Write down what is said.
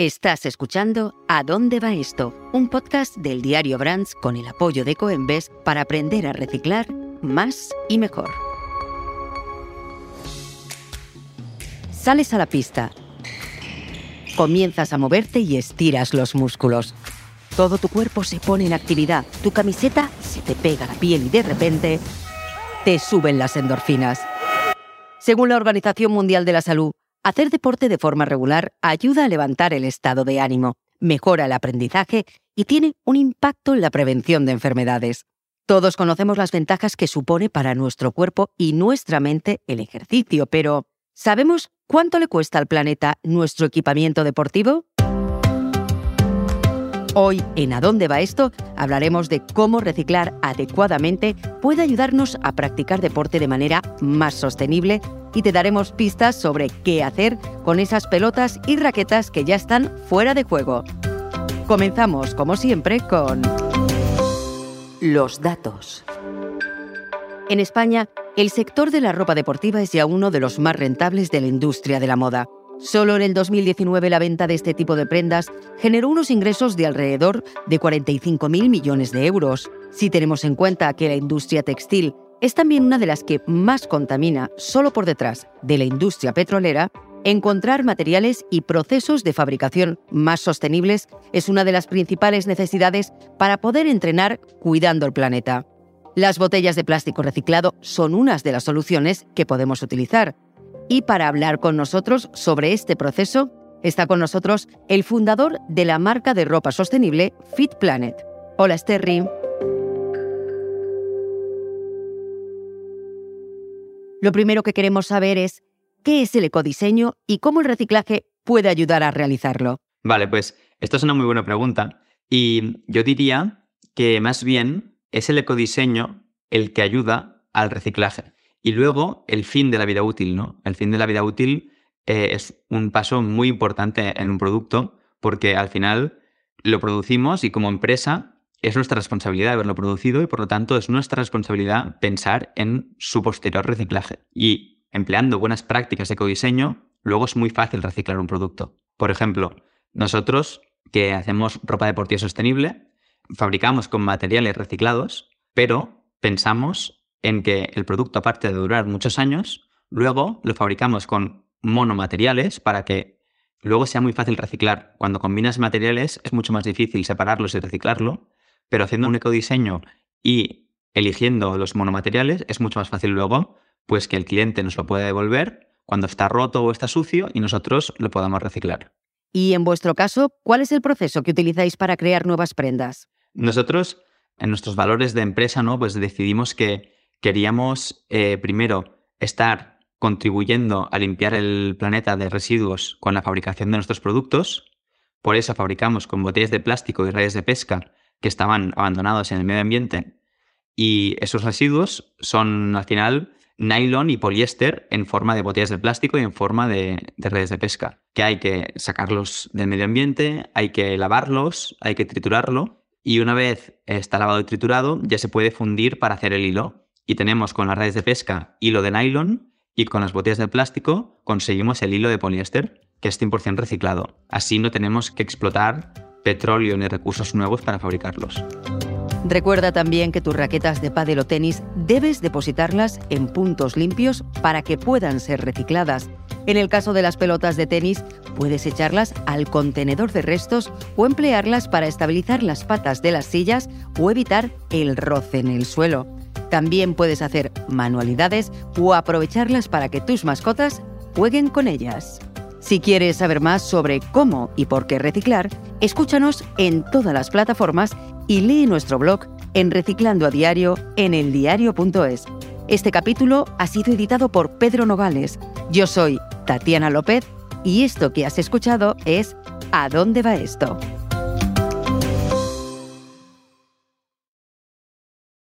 Estás escuchando ¿A dónde va esto? Un podcast del diario Brands con el apoyo de Coembes para aprender a reciclar más y mejor. Sales a la pista. Comienzas a moverte y estiras los músculos. Todo tu cuerpo se pone en actividad, tu camiseta se te pega a la piel y de repente te suben las endorfinas. Según la Organización Mundial de la Salud, Hacer deporte de forma regular ayuda a levantar el estado de ánimo, mejora el aprendizaje y tiene un impacto en la prevención de enfermedades. Todos conocemos las ventajas que supone para nuestro cuerpo y nuestra mente el ejercicio, pero ¿sabemos cuánto le cuesta al planeta nuestro equipamiento deportivo? Hoy, en ¿A dónde va esto? hablaremos de cómo reciclar adecuadamente puede ayudarnos a practicar deporte de manera más sostenible y te daremos pistas sobre qué hacer con esas pelotas y raquetas que ya están fuera de juego. Comenzamos, como siempre, con los datos. En España, el sector de la ropa deportiva es ya uno de los más rentables de la industria de la moda. Solo en el 2019 la venta de este tipo de prendas generó unos ingresos de alrededor de 45.000 millones de euros. Si tenemos en cuenta que la industria textil es también una de las que más contamina, solo por detrás de la industria petrolera, encontrar materiales y procesos de fabricación más sostenibles es una de las principales necesidades para poder entrenar cuidando el planeta. Las botellas de plástico reciclado son unas de las soluciones que podemos utilizar, y para hablar con nosotros sobre este proceso, está con nosotros el fundador de la marca de ropa sostenible Fit Planet. Hola, Sterry. Lo primero que queremos saber es qué es el ecodiseño y cómo el reciclaje puede ayudar a realizarlo. Vale, pues esta es una muy buena pregunta. Y yo diría que más bien es el ecodiseño el que ayuda al reciclaje. Y luego el fin de la vida útil, ¿no? El fin de la vida útil eh, es un paso muy importante en un producto porque al final lo producimos y como empresa es nuestra responsabilidad haberlo producido y por lo tanto es nuestra responsabilidad pensar en su posterior reciclaje. Y empleando buenas prácticas de ecodiseño, luego es muy fácil reciclar un producto. Por ejemplo, nosotros que hacemos ropa deportiva sostenible, fabricamos con materiales reciclados, pero pensamos en que el producto, aparte de durar muchos años, luego lo fabricamos con monomateriales para que luego sea muy fácil reciclar. Cuando combinas materiales es mucho más difícil separarlos y reciclarlo, pero haciendo un ecodiseño y eligiendo los monomateriales es mucho más fácil luego pues que el cliente nos lo pueda devolver cuando está roto o está sucio y nosotros lo podamos reciclar. Y en vuestro caso, ¿cuál es el proceso que utilizáis para crear nuevas prendas? Nosotros, en nuestros valores de empresa, ¿no? Pues decidimos que queríamos eh, primero estar contribuyendo a limpiar el planeta de residuos con la fabricación de nuestros productos. Por eso fabricamos con botellas de plástico y redes de pesca que estaban abandonados en el medio ambiente. Y esos residuos son al final nylon y poliéster en forma de botellas de plástico y en forma de, de, redes de pesca, que hay que sacarlos del medio ambiente, hay que lavarlos, hay que triturarlo y una vez está lavado y triturado ya se puede fundir para hacer el hilo y tenemos con las redes de pesca hilo de nylon y con las botellas de plástico conseguimos el hilo de poliéster que es 100% reciclado. Así no tenemos que explotar petróleo ni recursos nuevos para fabricarlos. Recuerda también que tus raquetas de pádel o tenis debes depositarlas en puntos limpios para que puedan ser recicladas. En el caso de las pelotas de tenis, puedes echarlas al contenedor de restos o emplearlas para estabilizar las patas de las sillas o evitar el roce en el suelo. También puedes hacer manualidades o aprovecharlas para que tus mascotas jueguen con ellas. Si quieres saber más sobre cómo y por qué reciclar, escúchanos en todas las plataformas y lee nuestro blog en Reciclando a Diario en eldiario.es. Este capítulo ha sido editado por Pedro Nogales. Yo soy Tatiana López y esto que has escuchado es ¿A dónde va esto?